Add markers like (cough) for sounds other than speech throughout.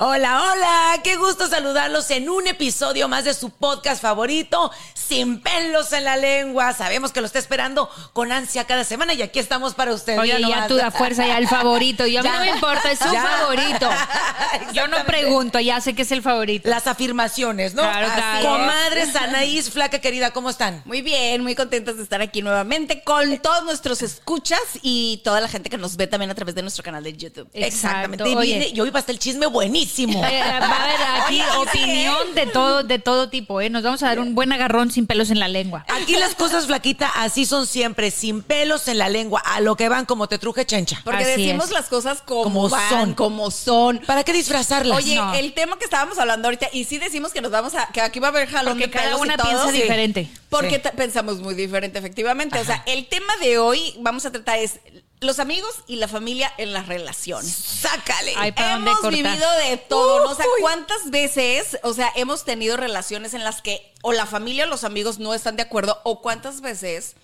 Hola, hola, qué gusto saludarlos en un episodio más de su podcast favorito, Sin pelos en la lengua. Sabemos que lo está esperando con ansia cada semana y aquí estamos para ustedes. Oye, ya tú da fuerza ya el favorito. Y a mí (laughs) Ya. no me importa, es su Ya. favorito. (laughs) Yo no pregunto, ya sé que es el favorito. Las afirmaciones, ¿no? Claro, claro. Comadres, Anaís, flaca querida, ¿cómo están? Muy bien, muy contentos de estar aquí nuevamente con todos nuestros escuchas y toda la gente que nos ve también a través de nuestro canal de YouTube. Exactamente. Y, Oye. viene- y hoy va a estar el chisme buenísimo. Eh, va a haber aquí opinión de todo, de todo tipo, ¿eh? Nos vamos a dar un buen agarrón sin pelos en la lengua. Aquí las cosas, flaquita, así son siempre, sin pelos en la lengua, a lo que van como te truje chencha. Porque Así decimos es. las cosas como, Como van, son. como son. ¿Para qué disfrazarlas? Oye, No. el tema que estábamos hablando ahorita, y sí decimos que nos vamos a, que aquí va a haber jalón Porque de cada pelos y una todo, piensa sí. diferente. Porque Sí. pensamos muy diferente, efectivamente. O sea, el tema de hoy vamos a tratar es los amigos y la familia en las relaciones. sácale. Ay, ¿para dónde hemos vivido de todo, ¿no? O sea. ¿cuántas veces, o sea, hemos tenido relaciones en las que o la familia o los amigos no están de acuerdo o cuántas veces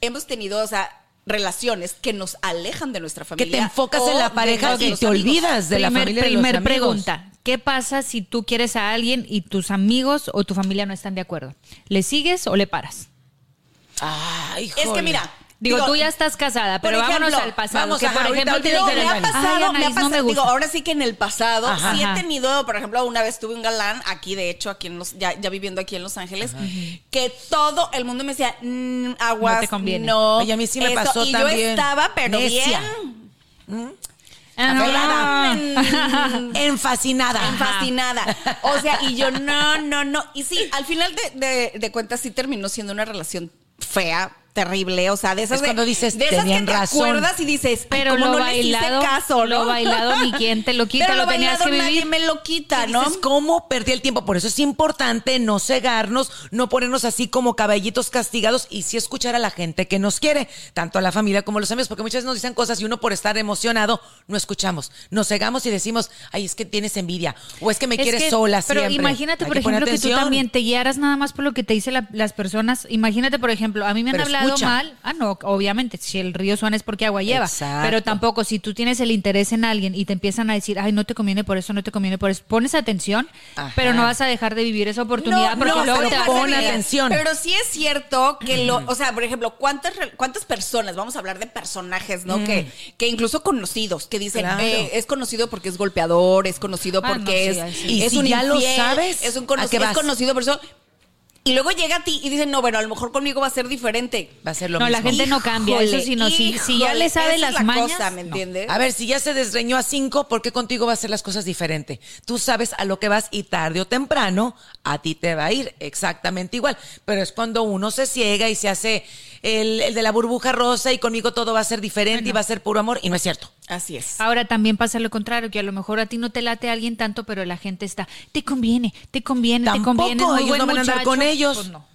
hemos tenido, o sea, relaciones que nos alejan de nuestra que familia? te enfocas en la pareja y te amigos? olvidas de la familia de primer amigos. pregunta. ¿Qué pasa si tú quieres a alguien y tus amigos o tu familia no están de acuerdo? ¿Le sigues o le paras? Ay, Es que mira, Digo, Digo, tú ya estás casada, pero vámonos ejemplo, al pasado. vamos que por ahorita, ejemplo te No, me ha "Ay, pasado, me ha pasado. no me gusta. Digo, ahora sí que en el pasado Ajá. sí he tenido, por ejemplo, una vez tuve un galán aquí, de hecho, aquí en los, ya, ya viviendo aquí en Los Ángeles, que todo el mundo me decía, "Mm, aguas, No te conviene". no. Ay, a mí sí me pasó y también. yo estaba, pero Necia. bien. Ah, Mm, En fascinada. en fascinada. O sea, y yo, no, no, no. Y sí, al final de, de- de cuentas sí terminó siendo una relación fea, terrible. O sea, de esas Es de- cuando dices, de esas "Tenían que te razón". acuerdas y dices, Pero pero lo no les hice bailado, caso, lo ¿no? bailado ni quien te lo quita, Pero lo tenías bailado que nadie vivir. me lo quita, ¿no? dices, ¿cómo perdí el tiempo? Por eso es importante no cegarnos, no ponernos así como caballitos castigados y sí escuchar a la gente que nos quiere, tanto a la familia como a los amigos, porque muchas veces nos dicen cosas y uno por estar emocionado no escuchamos. Nos cegamos y decimos, ay, es que tienes envidia o es que me Es quieres que- sola Pero siempre. imagínate, Hay por ejemplo, que tú también te guiaras nada más por lo que te dicen la- las personas. Imagínate, por ejemplo, a mí me han Pero hablado escucha. mal. Ah, no, obviamente, si el río suena es porque agua lleva. Exacto. Pero tampoco, si tú tienes el interés en alguien y te empiezan a decir, ay, no te conviene por eso, no te conviene por eso, pones atención, Ajá. pero no vas a dejar de vivir esa oportunidad porque no, luego no te pon atención. Pero sí es cierto que lo, o sea, por ejemplo, ¿cuántas, cuántas personas, vamos a hablar de personajes, ¿no? Que, que incluso conocidos, que dicen, Claro. eh, es conocido porque es golpeador, es conocido Ah, no, porque sí, es. Y es si un ya lo sabes, es un ¿a cono- qué es conocido por eso. Y luego llega a ti y dicen, no, bueno, a lo mejor conmigo va a ser diferente. Va a ser lo No, mismo. la gente no cambia, eso sí, no, si, si ya le sabe las la mañas. cosa, ¿me no. entiendes? A ver, si ya se desreñó a cinco, ¿por qué contigo va a hacer las cosas diferente? Tú sabes a lo que vas y tarde o temprano a ti te va a ir exactamente igual. Pero es cuando uno se ciega y se hace el, el de la burbuja rosa y conmigo todo va a ser diferente y va a ser puro amor. Y no es cierto. Así es. Ahora también pasa lo contrario, que a lo mejor a ti no te late a alguien tanto, pero la gente está, te conviene, te conviene, Tampoco, te conviene. muy ellos buen no van a andar muchacho". con ellos. Pues no.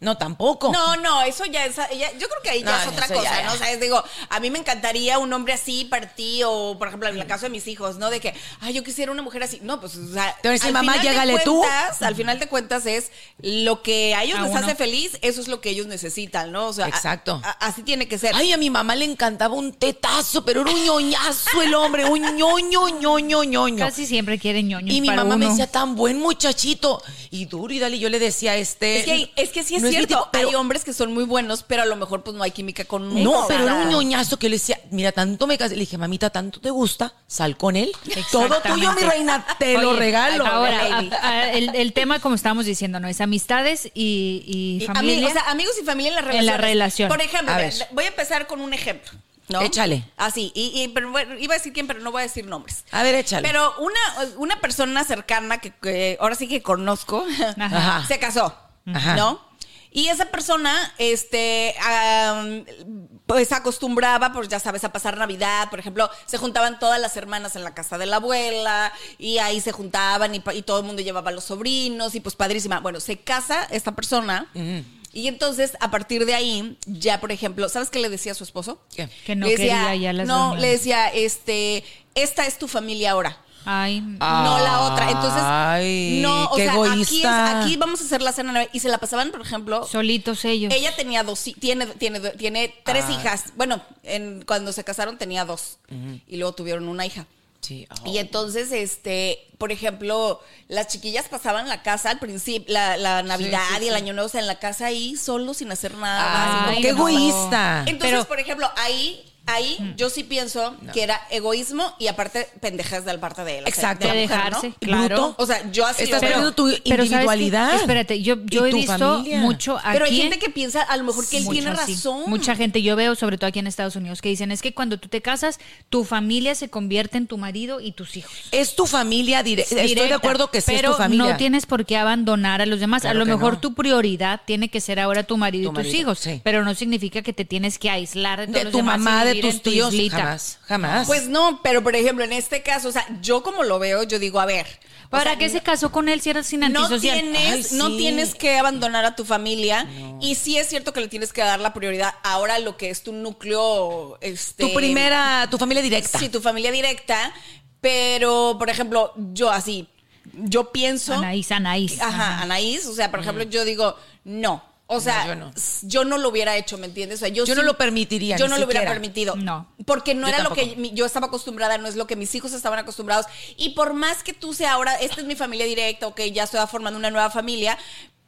No, tampoco. No, no, eso ya es, ya- yo creo que ahí ya No, es otra cosa, ya, ya. ¿no? O sea, es, digo, a mí me encantaría un hombre así para ti, o por ejemplo, en el caso de mis hijos, ¿no? De que, ay, yo quisiera una mujer así. No, pues, o sea, decir, al mamá, final de llégale tú. cuentas- Al final de cuentas es lo que a ellos A les uno. hace feliz, eso es lo que ellos necesitan, ¿no? O sea, Exacto. a- así tiene que ser. Ay, a mi mamá le encantaba un tetazo, pero era un ñoñazo el hombre, un ñoño, ñoño, ñoño. Casi siempre quieren ñoños Y mi para mamá me decía, tan buen muchachito. Y duro y dale, yo le decía, este. es que, es que sí es no mi cierto, tipo, pero- hay hombres que son muy buenos, pero a lo mejor pues no hay química con uno. No, pero era un ñoñazo que le decía, mira, tanto me casé. Le dije, mamita, tanto te gusta, sal con él. Todo tuyo, mi reina, te lo regalo. Ahora, baby. a- a- el, el tema, como estábamos diciendo, ¿no? Es amistades y, y Y familia. amigos, o sea, amigos y familia en la En relación. la relación. Por ejemplo, A voy a empezar con un ejemplo. ¿no? Échale. Así, y, y- pero bueno, iba a decir quién, pero no voy a decir nombres. A ver, échale. Pero una, una persona cercana que, que ahora sí que conozco Ajá. (laughs) se casó, Ajá. ¿no? Y esa persona, este, am, pues acostumbraba, pues ya sabes, a pasar Navidad, por ejemplo, se juntaban todas las hermanas en la casa de la abuela y ahí se juntaban y, todo el mundo llevaba a los sobrinos y pues padrísima. Bueno, se casa esta persona y entonces a partir de ahí, ya por ejemplo, ¿sabes qué le decía a su esposo? ¿Qué? Que no Le decía- quería ya las No, reuniones. le decía, este, esta es tu familia ahora. Ay, No la otra. Entonces, Ay, no, o qué sea, aquí, es- aquí vamos a hacer la cena y se la pasaban, por ejemplo, solitos ellos. ella tenía dos, tiene, tiene, tiene tres Ah. hijas. Bueno, en, cuando se casaron tenía dos y luego tuvieron una hija. Sí, oh. Y entonces, este, por ejemplo, las chiquillas pasaban la casa al principio, la, la Navidad sí, y el. Año Nuevo, o sea, en la casa ahí solo sin hacer nada. Ay, qué no. egoísta. Entonces, Pero- por ejemplo, ahí, ahí yo sí pienso que era egoísmo y aparte pendejas de la parte de él. o sea, Exacto. De mujer, dejarse, ¿no? claro. Bruto. O sea, yo así Estás perdiendo tu individualidad. Espérate, yo, he visto familia. mucho aquí. Pero hay gente que piensa a lo mejor que él Mucho, tiene sí. razón. Mucha gente, yo veo, sobre todo aquí en Estados Unidos, que dicen es que cuando tú te casas, tu familia se convierte en tu marido y tus hijos. Es tu familia directa. Estoy de acuerdo que sí pero es tu familia. no tienes por qué abandonar a los demás. Claro a lo mejor no. tu prioridad tiene que ser ahora tu marido Tu y tus marido, hijos, sí. pero no significa que te tienes que aislar de, todos de los tu demás mamá, de en tus tíos, jamás, jamás. Pues no, pero por ejemplo, en este caso, o sea, yo como lo veo, yo digo, a ver. o ¿Para sea, qué se casó con él si era sin no antisocial? tienes, Ay, no tienes que abandonar a tu familia y sí es cierto que le tienes que dar la prioridad ahora a lo que es tu núcleo, este, tu primera, tu familia directa. sí, tu familia directa, pero por ejemplo, yo así, yo pienso, Anaís, Anaís. ajá, Anaís, o sea, por ejemplo, yo digo, no. O sea, yo no. s- yo no lo hubiera hecho, ¿me entiendes? O sea, yo, Yo no lo permitiría, Yo ni no lo hubiera permitido. No. Porque no era lo que yo estaba acostumbrada, no es lo que mis hijos estaban acostumbrados. Y por más que tú sea ahora, esta es mi familia directa, ok, ya estoy formando una nueva familia.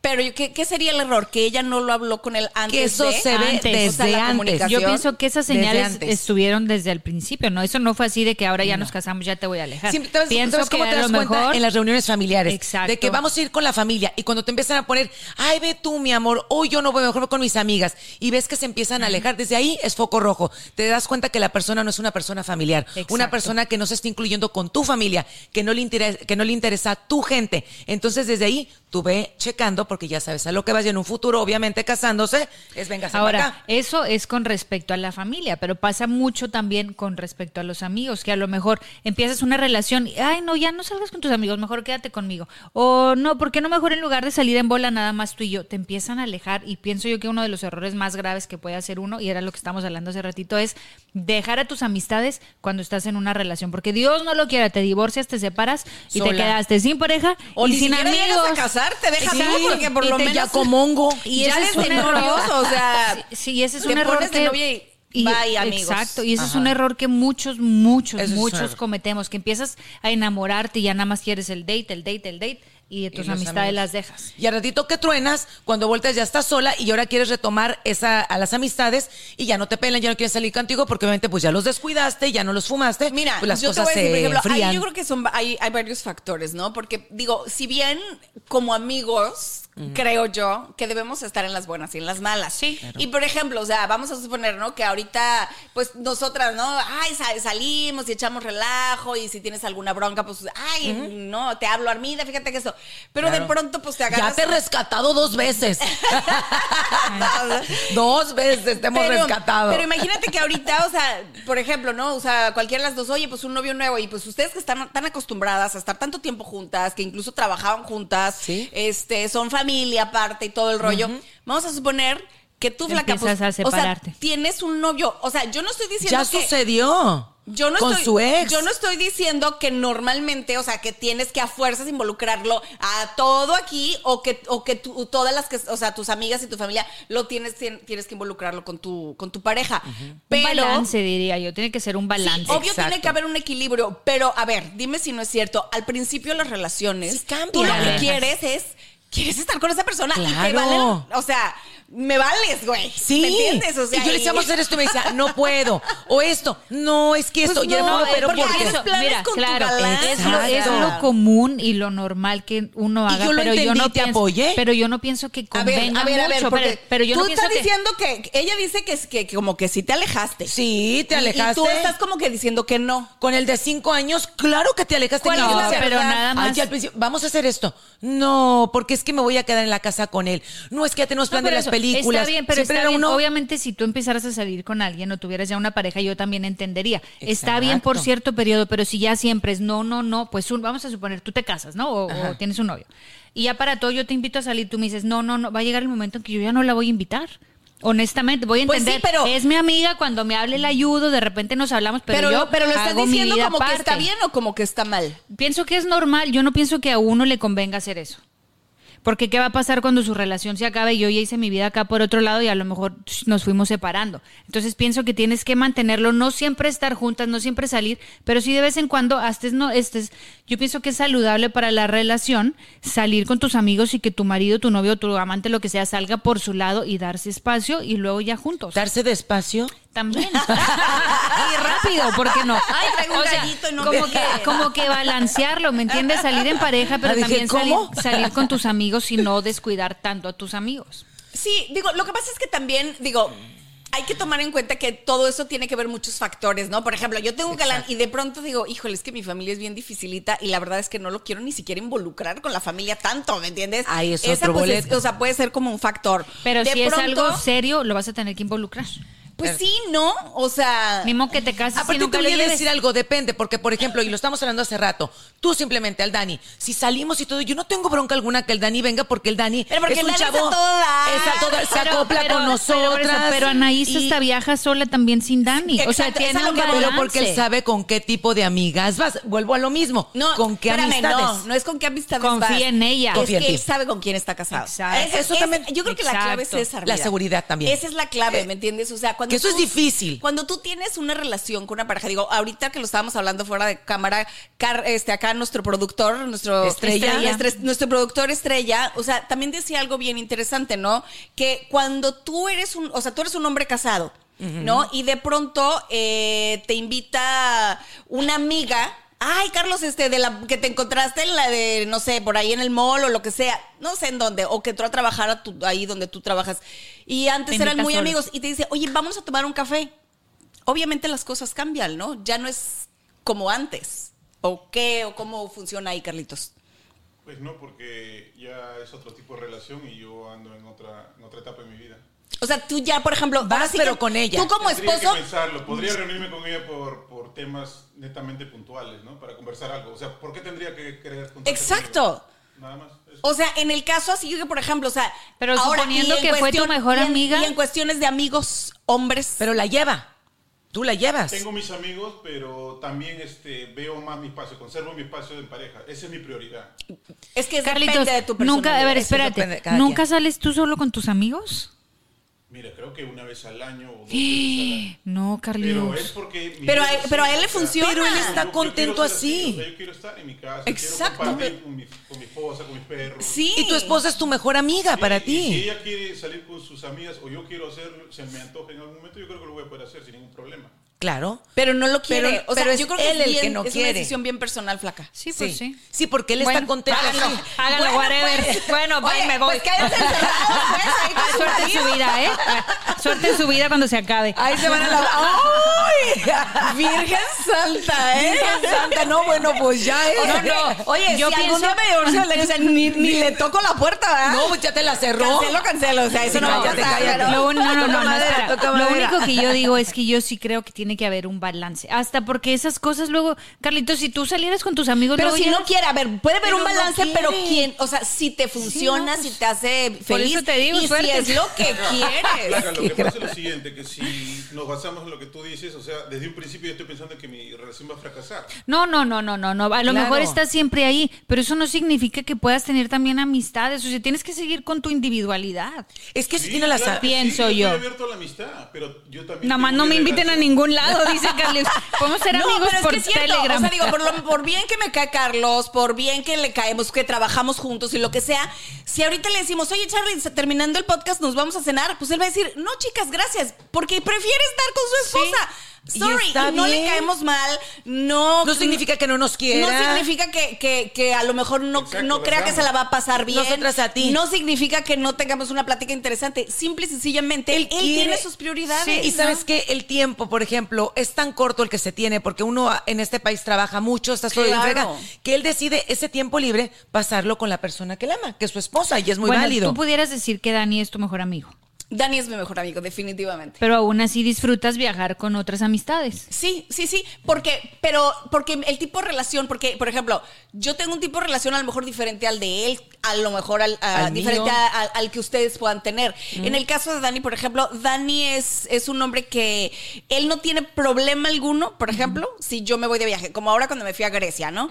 Pero yo- ¿qué, qué sería el error? Que ella no lo habló con él antes. Que eso de- se ve Antes. desde O sea, la antes. comunicación. Yo pienso que esas señales estuvieron desde el principio, ¿no? Eso no fue así de que ahora ya nos casamos, ya te voy a alejar. Siempre te vas, pienso ¿sabes cómo que te das lo cuenta mejor en las reuniones familiares. Exacto. De que vamos a ir con la familia y cuando te empiezan a poner, ay, ve tú, mi amor, hoy yo no voy, mejor voy con mis amigas y ves que se empiezan a alejar, desde ahí es foco rojo. Te das cuenta que la persona no es una persona familiar, Exacto. una persona que no se está incluyendo con tu familia, que no le interesa, que no le interesa a tu gente. Entonces, desde ahí tú ve checando porque ya sabes a lo que vas y en un futuro, obviamente casándose, es venga Ahora, acá. eso es con respecto a la familia, pero pasa mucho también con respecto a los amigos, que a lo mejor empiezas una relación y, ay, no, ya no salgas con tus amigos, mejor quédate conmigo. O no, ¿por qué no mejor en lugar de salir en bola nada más tú y yo? Te empiezan a alejar y pienso yo que uno de los errores más graves que puede hacer uno, y era lo que estamos hablando hace ratito, es dejar a tus amistades cuando estás en una relación, porque Dios no lo quiera, te divorcias, te separas y Sola. te quedaste sin pareja O y ni sin amigos. a casarte, deja tú, porque por Y lo te- menos... ya como hongo. Y ya ese es un error. nervioso, o sea, Sí, sí, ese es te un error pones de que novia y bye, amigos. Exacto, y ese es un error que muchos, muchos, muchos cometemos, que empiezas a enamorarte y ya nada más quieres el date, el date, el date y de tus amistades amigos. las dejas. Y al ratito que truenas, cuando vueltas ya estás sola y ahora quieres retomar esa a las amistades y ya no te pelan, ya no quieren salir contigo porque obviamente pues ya los descuidaste, ya no los fumaste. Mira, pues las yo te cosas voy a decir, por se ejemplo, ahí yo creo que son, hay, hay varios factores, ¿no? Porque, digo, si bien como amigos, creo yo, que debemos estar en las buenas y en las malas. Sí. Y, por ejemplo, o sea, vamos a suponer, ¿no? Que ahorita, pues, nosotras, ¿no? Ay, sa- salimos y echamos relajo y si tienes alguna bronca, pues, ay, no, te hablo, Armida, fíjate que eso. Pero de pronto, pues, te Ya agarras... te he rescatado dos veces. (laughs) dos veces te hemos rescatado. Pero imagínate que ahorita, o sea, por ejemplo, ¿no? O sea, cualquiera de las dos, oye, pues un novio nuevo, y pues ustedes que están tan acostumbradas a estar tanto tiempo juntas, que incluso trabajaban juntas, Sí. este, son familia aparte y todo el rollo, vamos a suponer que tú, flaca, pues, a o sea, separarte. tienes un novio. O sea, yo no estoy diciendo Ya que... sucedió. Yo no con estoy, su ex. Yo no estoy diciendo que normalmente, o sea, que tienes que a fuerzas involucrarlo a todo aquí o que, o que tú, todas las que, o sea, tus amigas y tu familia lo tienes, tien- tienes que involucrarlo con tu, con tu pareja. Pero, un balance, diría yo. Tiene que ser un balance. Sí, obvio Exacto. tiene que haber un equilibrio, pero a ver, dime si no es cierto. Al principio las relaciones, Sí tú lo que quieres es quieres estar con esa persona y te Claro. valen, o sea, me vales, güey. Sí. ¿Me entiendes? O sea, y yo le decía, vamos a hacer esto y me decía, no puedo. O esto, no, es que esto. Pues y no, eh, pero porque ¿por qué? haces planes con tu galán. es lo, es Exacto. lo común y lo normal que uno Y haga, yo lo pero yo no te pienso, apoyé. pero yo no pienso que A ver, convenga a ver, a ver, mucho, porque pero, pero yo tú no pienso estás que diciendo que ella dice que, es que, que como que sí te alejaste. Sí, te Y- alejaste. Y, tú estás como que diciendo que no. Con el de cinco años, claro que te alejaste. ¿Cuál Y decía, pero verdad? nada más. Ay, al principio, vamos a hacer esto. No, porque es que me voy a quedar en la casa con él. No, es que ya tenemos No, plan de las eso, películas. Está bien, pero está bien. uno. Obviamente, si tú empezaras a salir con alguien o tuvieras ya una pareja, yo también entendería. Está bien por cierto periodo, pero si ya siempre es no, no, no, pues un- vamos a suponer, tú te casas, ¿no? O, o tienes un novio. Y ya para todo yo te invito a salir, tú me dices, no, no, no, va a llegar el momento en que yo ya no la voy a invitar. Honestamente, voy a Pues sí, entender. pero- es mi amiga, cuando me hable la ayudo, de repente nos hablamos, pero, Pero, yo pero lo estás diciendo como que está bien o como que está mal. Pienso que es normal. Yo no pienso que a uno le convenga hacer eso. Porque ¿qué va a pasar cuando su relación se acabe y yo ya hice mi vida acá por otro lado y a lo mejor nos fuimos separando? Entonces pienso que tienes que mantenerlo, no siempre estar juntas, no siempre salir, pero sí de vez en cuando, estés, no, estés, yo pienso que es saludable para la relación salir con tus amigos y que tu marido, tu novio, tu amante, lo que sea, salga por su lado y darse espacio y luego ya juntos. Darse despacio. También. (laughs) y rápido, ¿por qué no? Ay, traigo un O sea, gallito y no como me que, queda. como que balancearlo, ¿me entiendes? Salir en pareja, pero Ah, dije, también salir, salir con tus amigos y no descuidar tanto a tus amigos. Sí, digo, lo que pasa es que también, digo, hay que tomar en cuenta que todo eso tiene que ver muchos factores, ¿no? Por ejemplo, yo tengo un galán y de pronto digo, híjole, es que mi familia es bien dificilita y la verdad es que no lo quiero ni siquiera involucrar con la familia tanto, ¿me entiendes? Ay, es Esa, otro pues, es- o sea, puede ser como un factor. Pero De si es algo serio, lo vas a tener que involucrar. Pues sí, ¿no? O sea... Modo que te cases Aparte, te voy a decir algo, depende, porque, por ejemplo, y lo estamos hablando hace rato, tú simplemente al Dani, si salimos y todo, yo no tengo bronca alguna que el Dani venga, porque el Dani Pero porque es el un Dani es a chavo, es a todo dar, se acopla con pero nosotras. por eso, Pero, Anaís y- hasta viaja sola también sin Dani. o sea, tiene un voy. Pero balance. porque él sabe con qué tipo de amigas vas. Vuelvo a lo mismo. No, ¿Con qué espérame, amistades? No, no es con qué amistades Confía vas. en ella. Es que él sabe con quién está casado. Exacto. Eso también- Yo creo que la clave es esa. La seguridad también. Esa es la clave, ¿me entiendes? O sea, cuando Que eso es difícil. Cuando tú tienes una relación con una pareja, digo, ahorita que lo estábamos hablando fuera de cámara, Car- este acá nuestro productor, nuestro Estrella. nuestro, nuestro productor estrella, o sea, también decía algo bien interesante, ¿no? Que cuando tú eres un, o sea, tú eres un hombre casado, ¿no? Y de pronto eh, te invita una amiga. Ay, Carlos, este, de la que te encontraste en la de, no sé, por ahí en el mall o lo que sea, no sé en dónde, o que entró a trabajar a tu- ahí donde tú trabajas. Y antes Te eran muy solo. amigos y te dice, oye, vamos a tomar un café. Obviamente las cosas cambian, ¿no? Ya no es como antes. ¿O qué? ¿O cómo funciona ahí, Carlitos? Pues no, porque ya es otro tipo de relación y yo ando en otra, en otra etapa de mi vida. O sea, tú ya, por ejemplo, Vas, pero con ella. Tú como Tendría esposo, que pensarlo. Podría reunirme con ella por, por temas netamente puntuales, ¿no? Para conversar algo. O sea, ¿por qué tendría que querer Exacto. Nada más. Eso. o sea, en el caso así que, por ejemplo, o sea, Pero suponiendo que fue tu mejor y en- amiga. y en cuestiones de amigos, hombres. Pero la lleva. Tú la llevas. Tengo mis amigos, pero también este, veo más mi espacio, conservo mi espacio en pareja. Esa es mi prioridad. es que Carlitos, depende de tu nunca, a ver, personalidad. Espérate. ¿Nunca sales tú solo con tus amigos? Mira, creo que una vez al año o dos veces al año. No, Pero Carlitos. es porque... mi Pero a- pero él le funciona. Pero él está yo- contento así. o sea, yo quiero estar en mi casa, Exacto, quiero compartir pero- con mi, con mi esposa, con mis perros. Sí. Y tu esposa es tu mejor amiga Sí, para ti. Si ella quiere salir con sus amigas o yo quiero hacerlo, se me antoja en algún momento, yo creo que lo voy a poder hacer sin ningún problema. Claro. Pero no lo quiere. Pero- o sea, pero es yo creo que él es, el bien- que no es quiere. una decisión bien personal, flaca. Sí, pues sí. Sí, porque él Bueno, está contento. háganlo, Sí. háganlo, Bueno, whatever. pues. Bueno, bye, Oye, me voy. pues quédense encerrados, pues, Ah, su suerte en su vida, ¿eh? Suerte en su vida cuando se acabe. Ahí se van a la. ¡Ay! (laughs) Virgen Santa, ¿eh? Virgen Santa, no, bueno, pues ya es. No, no. Oye, Yo si pienso- día me divorcio, o sea, ni, ni (laughs) le toco la puerta, ¿verdad? No, pues ya te la cerró. Cancelo, cancelo. O sea, eso Sí, no va a cállate, pasar. cállate. pero- Lo un- no, no, no, no, espera. Lo único que yo digo es que yo sí creo que tienes tiene que haber un balance. Hasta porque esas cosas luego, Carlitos, si tú salieras con tus amigos, Pero luego si ya- no quiere, a ver, puede haber Pero un balance, pero quién, o sea, si te funciona, no, si pues, te hace por feliz eso te digo, y suerte. si es lo que quieres. Flaca, lo que pasa es lo siguiente, que si nos basamos en lo que tú dices, o sea, desde un principio yo estoy pensando que mi relación va a fracasar. No, no, no, no, no, no. A lo Claro. mejor estás siempre ahí, pero eso no significa que puedas tener también amistades. O sea, tienes que seguir con tu individualidad. Es que si Sí, tiene la claro Pienso sí, yo. Estoy abierto a la amistad, pero yo también. Nada más no me inviten a ningún lado, dice Carlos. Podemos ser No, amigos pero es por que es cierto. Telegram. O sea, digo, por, lo- por bien que me cae Carlos, por bien que le caemos, que trabajamos juntos y lo que sea, si ahorita le decimos, oye, Charlie, terminando el podcast, nos vamos a cenar, pues él va a decir, no, chicas, gracias, porque prefiere estar con su esposa. Sorry, y no le caemos mal, no. No significa que no nos quiera. No significa que, que- que a lo mejor no, Exacto, no crea que se la va a pasar bien. Nosotras a ti. No significa que no tengamos una plática interesante. Simple y sencillamente, él, quiere- tiene sus prioridades. Sí, y ¿no? sabes que el tiempo, por ejemplo, es tan corto el que se tiene, porque uno en este país trabaja mucho, está todo el día en Claro. frega, que él decide ese tiempo libre pasarlo con la persona que él ama, que es su esposa, y es muy bueno, válido. tú pudieras decir que Dani es tu mejor amigo, Dani es mi mejor amigo, definitivamente. pero aún así disfrutas viajar con otras amistades. Sí, sí, sí, porque, pero, porque el tipo de relación, porque, por ejemplo, yo tengo un tipo de relación a lo mejor diferente al de él, a lo mejor al, a- Al diferente mío. a- a- al que ustedes puedan tener. En el caso de Dani, por ejemplo, Dani es, es un hombre que él no tiene problema alguno, por ejemplo, si yo me voy de viaje, como ahora cuando me fui a Grecia, ¿no?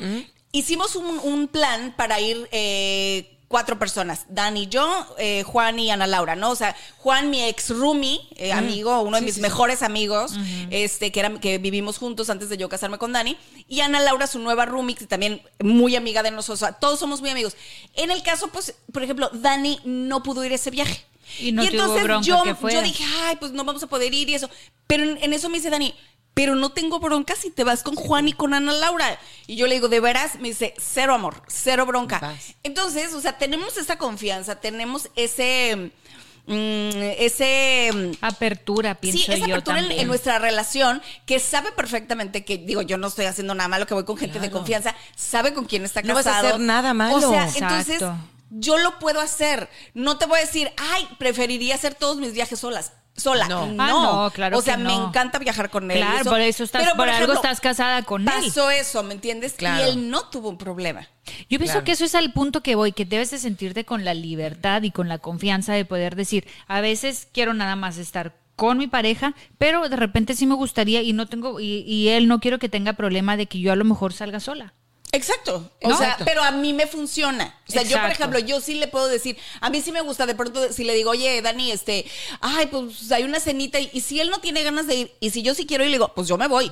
Hicimos un, un plan para ir eh, cuatro personas, Dani, yo, eh, Juan y Ana Laura, ¿no? O sea, Juan, mi ex roomie, eh, amigo, uno de mis mejores amigos, este, que, era, que vivimos juntos antes de yo casarme con Dani, y Ana Laura, su nueva roomie, que también muy amiga de nosotros, o sea, todos somos muy amigos. En el caso, pues, por ejemplo, Dani no pudo ir a ese viaje. Y no hubo bronca yo, yo dije, ay, pues no vamos a poder ir y eso. Pero en, en eso me dice Dani, pero no tengo bronca si te vas con Juan y con Ana Laura. Y yo le digo, ¿de veras? Me dice, cero amor, cero bronca. Vas. Entonces, o sea, tenemos esa confianza, tenemos ese... mm, ese mm, Apertura, pienso Sí, esa yo apertura en, también. en nuestra relación que sabe perfectamente que, digo, yo no estoy haciendo nada malo, que voy con gente de confianza, sabe con quién está No vas casado. a hacer nada malo. O sea, Exacto. entonces yo lo puedo hacer. No te voy a decir, ay, preferiría hacer todos mis viajes solas. Sola. No. No. Ah, no, claro O sea, que me no. encanta viajar con él. Claro, por eso estás- Pero, por algo estás casada con él. Pasó eso, ¿me entiendes? Claro. Y él no tuvo un problema. Yo pienso Claro. que eso es al punto que voy, que debes de sentirte con la libertad y con la confianza de poder decir, a veces quiero nada más estar con mi pareja, pero de repente sí me gustaría y no tengo y, y él no quiero que tenga problema de que yo a lo mejor salga sola. Exacto. O sea, Exacto. pero a mí me funciona. O sea, yo, por ejemplo, yo sí le puedo decir, a mí sí me gusta, de pronto, si le digo, oye, Dani, este, ay, pues hay una cenita, y, y si él no tiene ganas de ir, y si yo sí quiero ir, le digo, pues yo me voy.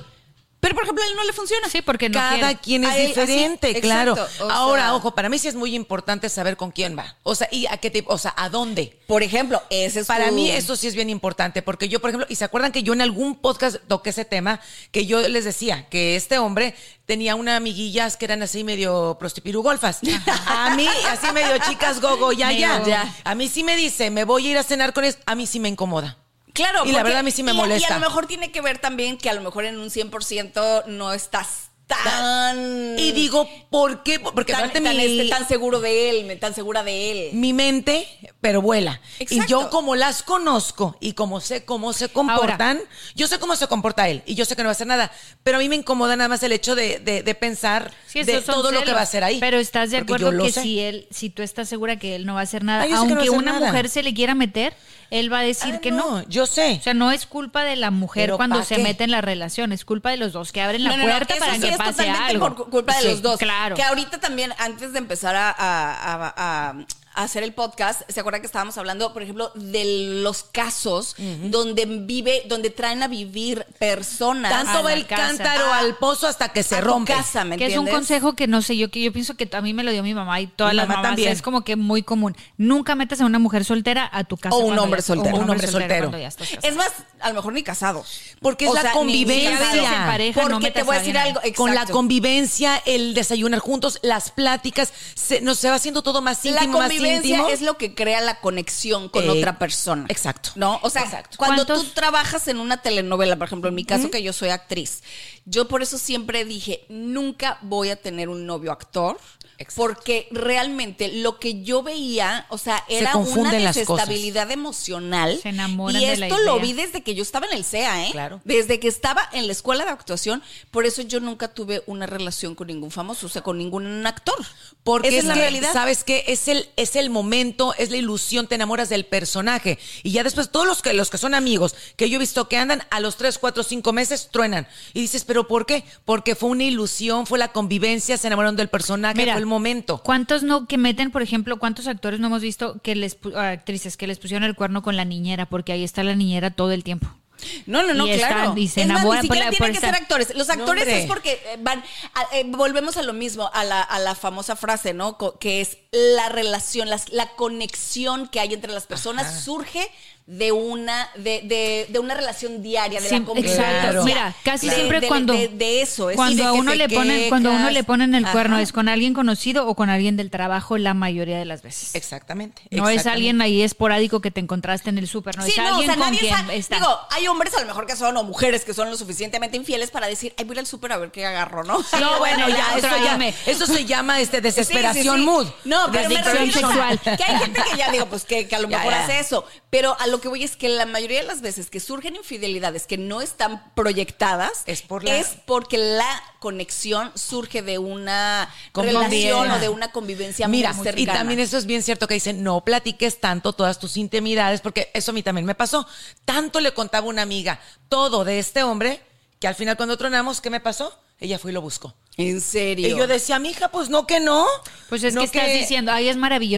Pero, por ejemplo, a él no le funciona. Sí, porque no Cada quiere. quien es él, diferente, claro. Ahora, sea- ojo, para mí sí es muy importante saber con quién va. O sea, y a qué tipo, o sea, a dónde. Por ejemplo, ese es Para mí eso sí es bien importante, porque yo, por ejemplo, y se acuerdan que yo en algún podcast toqué ese tema, que yo les decía que este hombre tenía una amiguillas que eran así medio prostipirugolfas. A mí, así medio chicas gogo, ya, ya, ya. A mí sí me dice, me voy a ir a cenar con él, a mí sí me incomoda. Claro, Y la verdad a mí sí me y- molesta. Y a lo mejor tiene que ver también que a lo mejor en un 100% no estás tan... Y digo, ¿por qué? Porque tan, aparte tan, mi, este, tan seguro de él, me- tan segura de él. mi mente, pero vuela. Y yo como las conozco y como sé cómo se comportan, yo sé cómo se comporta él y yo sé que no va a hacer nada, pero a mí me incomoda nada más el hecho de, de- de pensar Sí, de todo lo que va a hacer ahí. Pero estás de acuerdo que sé. si él, si tú estás segura que él no va a hacer nada, no aunque una nada. mujer se le quiera meter, él va a decir Ah, que no. Yo sé. O sea, no es culpa de la mujer cuando ¿pa' se qué? mete en la relación, es culpa de los dos que abren la No, no, no, puerta para que es totalmente algo. por culpa de Sí, los dos. Claro. Que ahorita también, antes de empezar a hacer el podcast, ¿se acuerdan que estábamos hablando, por ejemplo, de los casos donde vive, donde traen a vivir personas? Tanto va la el casa. cántaro A- al pozo hasta que se a tu rompe. casa, ¿me que es un entiendes? consejo que no sé yo, que yo pienso que a mí me lo dio mi mamá y todas Mi las mamá mamás también. es como que muy común. Nunca metas a una mujer soltera a tu casa. O un hombre ya- soltero. O Un hombre soltero. casado. Es más, a lo mejor ni casados. Porque es la convivencia. en pareja, Porque no te voy a decir algo. Con la convivencia, el desayunar juntos, las pláticas, se, nos se va haciendo todo más La íntimo, más convivencia convivencia íntimo. es lo que crea la conexión con Eh, otra persona. exacto. ¿No? O sea, Exacto. cuando ¿Cuántos- tú trabajas en una telenovela, por ejemplo, en mi caso que yo soy actriz, yo por eso siempre dije, nunca voy a tener un novio actor. Exacto. Porque realmente lo que yo veía, o sea, Se era una las desestabilidad emocional. Se enamoran y de la esto lo idea. vi desde que yo estaba en el CEA, ¿eh? Claro. Desde que estaba en la escuela de actuación, por eso yo nunca tuve una relación con ningún famoso, o sea, con ningún actor. Porque Esa es es la que, realidad. ¿sabes qué? Es el, es el momento, es la ilusión, te enamoras del personaje. Y ya después, todos los que, los que son amigos, que yo he visto que andan a los 3, 4, 5 meses, truenan. Y dices, ¿pero por qué? Porque fue una ilusión, fue la convivencia, se enamoraron del personaje, Mira, fue el momento. ¿Cuántos no que meten, por ejemplo, cuántos actores no hemos visto que les ah, actrices que les pusieron el cuerno con la niñera porque ahí está la niñera todo el tiempo? No, no, no, Y están- claro. y se es más, ni siquiera la- tienen por que ser actores. Los actores es porque eh, van, a- eh, volvemos a lo mismo, a la, a la famosa frase, ¿no? Co- Que es la relación, las- la conexión que hay entre las personas surge de una, de, de, de una relación diaria, de Sí, la convivencia. exacto. Mira, casi De- siempre de- cuando de, de eso. es- cuando de a uno le ponen cuando a uno le ponen el cuerno es con alguien conocido o con alguien del trabajo la mayoría de las veces. Exactamente. No es alguien ahí esporádico que te encontraste en el súper, no Sí, es no, o alguien sea, con nadie quien está. Digo, hay hombres a lo mejor que son, o mujeres que son lo suficientemente infieles para decir, ay, voy a ir al súper a ver qué agarro, ¿no? No, bueno, ya, eso, ya, eso se llama este, desesperación Sí, sí, sí. mood. No, pero me Desesperación refiero sexual. que hay gente que ya digo, pues que, que a lo Ya, mejor ya. hace eso. Pero a lo que voy es que la mayoría de las veces que surgen infidelidades que no están proyectadas Es por la- es porque la conexión surge de una relación o de una convivencia Mira, muy y cercana. también eso es bien cierto que dicen, no platiques tanto todas tus intimidades, porque eso a mí también me pasó. Tanto le contaba una amiga todo de este hombre, que al final cuando tronamos, ¿qué me pasó? Ella fue y lo buscó. En serio. Y yo decía, mija, pues no que no. Pues es No que estás diciendo, ay, es maravilloso.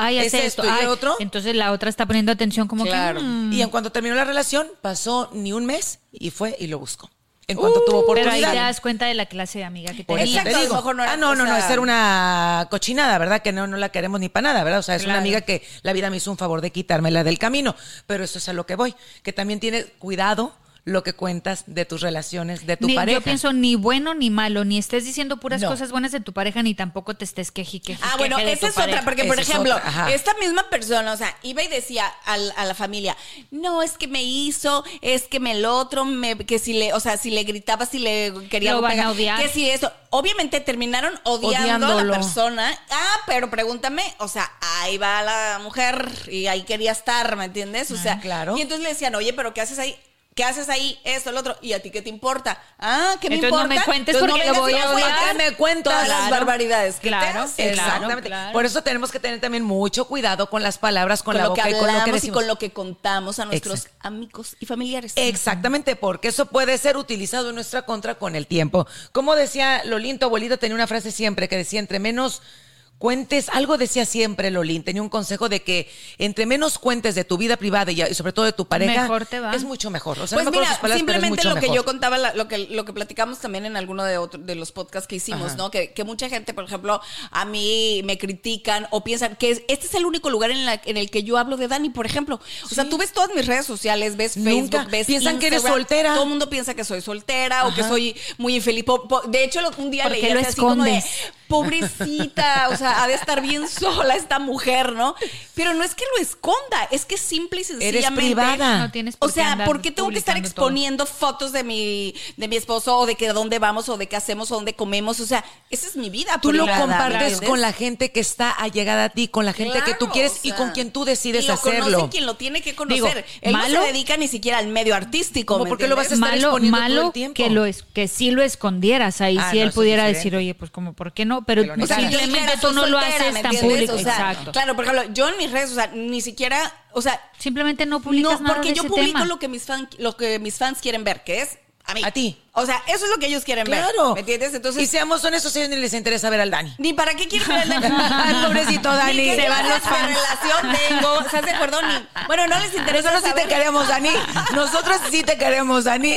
Ay, ¿Es esto esto. y ay, otro? Entonces la otra está poniendo atención como Claro. que. mm, Y en cuanto terminó la relación, pasó ni un mes y fue y lo buscó. En cuanto tuvo pero ahí oportunidad. te das cuenta de la clase de amiga que tenía. Exacto, te a lo digo. mejor no era ah, no, no, no, es ser una cochinada, ¿verdad? Que no, no la queremos ni para nada, ¿verdad? O sea, es una amiga que la vida me hizo un favor de quitármela del camino. Pero eso es a lo que voy. Que también tienes cuidado lo que cuentas de tus relaciones, de tu Ni- pareja. Yo pienso ni bueno ni malo, ni estés diciendo puras No. cosas buenas de tu pareja, ni tampoco te estés queji, queji, Ah, bueno, esa es otra, porque por ejemplo, esta misma persona, o sea, iba y decía a la familia, no, es que me hizo, es que me el otro, me, que si le, o sea, si le gritaba, si le quería Lo van a odiar. que si eso, obviamente terminaron odiando a la persona, ah, pero pregúntame, o sea, ahí va la mujer y ahí quería estar, ¿me entiendes? O sea, Ah, claro. y entonces le decían, oye, pero ¿qué haces ahí? ¿Qué haces ahí? Esto, el otro. ¿Y a ti qué te importa? Ah, ¿qué me Entonces no importa? me cuentes Entonces porque lo vengas voy y a odiar. cuentas ¿Qué me cuentas? Todas las Claro. barbaridades que te Claro, haces. claro. Exactamente. claro. Por eso tenemos que tener también mucho cuidado con las palabras, con, con la lo que boca y con lo que hablamos y decimos. con lo que contamos a nuestros Exacto. amigos y familiares. Exactamente, porque eso puede ser utilizado en nuestra contra con el tiempo. Como decía Lolín, tu abuelita tenía una frase siempre que decía, entre menos cuentes, algo decía siempre Lolín, tenía un consejo de que entre menos cuentes de tu vida privada y sobre todo de tu pareja, Mejor te va. es mucho mejor. O sea, Pues no me acuerdo mira, palabras, simplemente lo que mejor. yo contaba, lo que lo que platicamos también en alguno de otro- de los podcasts que hicimos, Ajá. ¿no? Que, que mucha gente, por ejemplo, a mí me critican o piensan que es- este es el único lugar en, la- en el que yo hablo de Dani, por ejemplo. O sea, tú ves todas mis redes sociales, ves Facebook, Nunca. ves Piensan que eres soltera. Todo el mundo piensa que soy soltera o que soy muy infeliz. De hecho, un día ¿Por leí así como de? Pobrecita, o sea, ha de estar bien sola esta mujer, ¿no? Pero no es que lo esconda, es que simple y sencillamente. privada. No tienes por O sea, ¿por qué tengo que estar todo. exponiendo fotos de mi, de mi esposo o de que dónde vamos o de qué hacemos o dónde comemos? O sea, esa es mi vida. Tú lo compartes con la gente que está allegada a ti, con la gente que tú quieres o y con quien tú decides y lo hacerlo. conoce quien lo tiene que conocer. Digo, Él no malo- se dedica ni siquiera al medio artístico. ¿Cómo ¿me por qué lo vas a estar malo, exponiendo todo malo el tiempo? que lo es, que sí lo escondieras ahí, Ah, si no, él pudiera decir, oye, pues como, ¿por qué no? Pero Que lo O sea, yo simplemente dijera, tú no lo haces ¿me tan público. O sea, Exacto. Claro, por ejemplo, yo en mis redes, o sea, ni siquiera, o sea, Simplemente no publicas no, nada porque de yo ese publico tema. lo que mis fans, lo que mis fans quieren ver, que es a mí. A ti. O sea, eso es lo que ellos quieren ver. Claro. ¿Me entiendes? Entonces, y seamos honestos, a ellos ni les interesa ver al Dani. ni para qué quieren ver al Dani. (laughs) Pobrecito Dani. Ni Se van los fans. relación tengo. ¿Estás de acuerdo? Ni, bueno, no les interesa Nosotros sí te queremos, Dani. (laughs) Nosotros sí te queremos, Dani.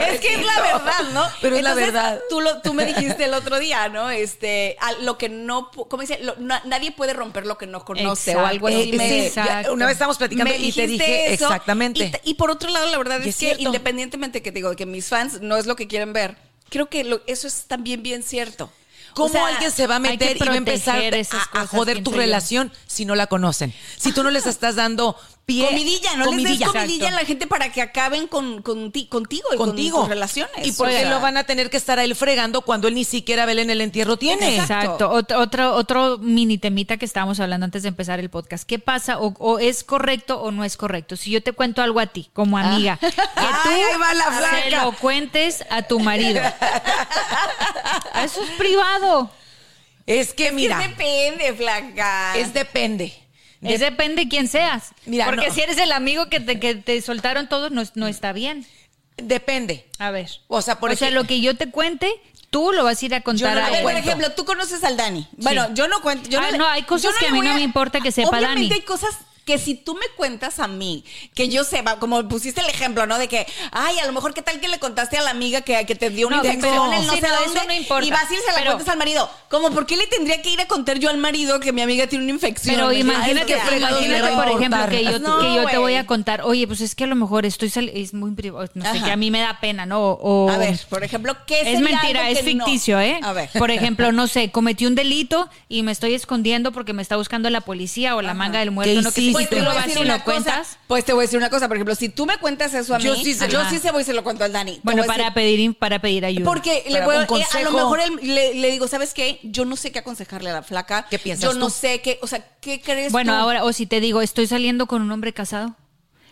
Es que es la verdad, ¿no? Pero es la verdad. Tú, lo, tú me dijiste el otro día, ¿no? Este, a lo que no, ¿cómo dice? Lo- na- nadie puede romper lo que no conoce o algo así. Eh, me- sí, Exacto. una vez estábamos platicando me y te dije eso, exactamente. Y, por otro lado, la verdad Y es, es que cierto. independientemente que te digo que mis fans no es lo que quieren ver, creo que lo- eso es también bien cierto. ¿Cómo O sea, alguien se va a meter y va a empezar a, a joder tu relación si no la conocen? Si tú no les estás dando pie. Comidilla, no les comidilla. des comidilla a Exacto. la gente para que acaben con, con ti- contigo y contigo. con tus relaciones. ¿Y por sea, lo van a tener que estar a él fregando cuando él ni siquiera Belén el entierro tiene? Exacto. Otro, otro, otro mini temita que estábamos hablando antes de empezar el podcast. ¿Qué pasa? O, o es correcto o no es correcto. Si yo te cuento algo a ti, como amiga, que (laughs) tú Ay, ahí va la se flaca. lo cuentes a tu marido. (laughs) Eso es privado. Es que Es mira, que depende, flaca. es depende. Es depende de quién seas. Mira, Porque no. si eres el amigo que te, que te soltaron todos, no, no está bien. depende. A ver. O sea, por o sea, lo que yo te cuente, tú lo vas a ir a contar no a él. por ejemplo, tú conoces al Dani. Bueno, yo no cuento. Yo Ah, le- no, hay cosas yo que a mí no me importa que sepa Obviamente Dani. hay cosas que si tú me cuentas a mí, que yo sepa, como pusiste el ejemplo, ¿no? De que, ay, a lo mejor qué tal que le contaste a la amiga que, que te dio una No, infección pero- en no sí, sé no, dónde no importa. y vas y se la Pero- cuentas al marido. Como, ¿por qué le tendría que ir a contar yo al marido que mi amiga tiene una infección? Pero imagínate, va imagínate por ejemplo, que yo, que te voy a contar, oye, pues es que a lo mejor estoy es muy privado, no sé, que a mí me da pena, ¿no? O, A ver, por ejemplo, ¿qué Es mentira, es que ficticio, ¿eh? A ver. Por ejemplo, no sé, cometí un delito y me estoy escondiendo porque me está buscando la policía o la manga del muerto, ¿Qué ¿no? Que te voy a decir una cosa. Pues te voy a decir una cosa, por ejemplo, si tú me cuentas eso a mí, Yo sí se- yo sí se voy y se lo cuento al Dani. Bueno, para pedir, para pedir ayuda. Porque le voy eh, a lo mejor él- le, le digo, ¿sabes qué? Yo no sé qué aconsejarle a la flaca. ¿Qué piensas Yo no tú? sé qué, o sea, ¿qué crees Bueno, tú? ahora, o si te digo, estoy saliendo con un hombre casado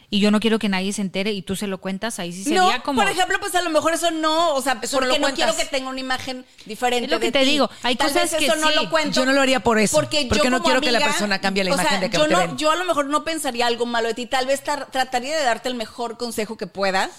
y yo no quiero que nadie se entere y tú se lo cuentas, ahí sí sería no, como... por ejemplo, pues a lo mejor eso no, o sea, Eso no porque lo no, quiero que tenga una imagen diferente Es lo que de te ti. digo, hay Tal cosas vez que eso no lo cuento. Yo no lo haría por eso, Porque, porque yo no como quiero que la persona cambie la o imagen sea, de que yo no, yo a lo mejor no pensaría algo malo de ti, tal vez tar- trataría de darte el mejor consejo que pueda.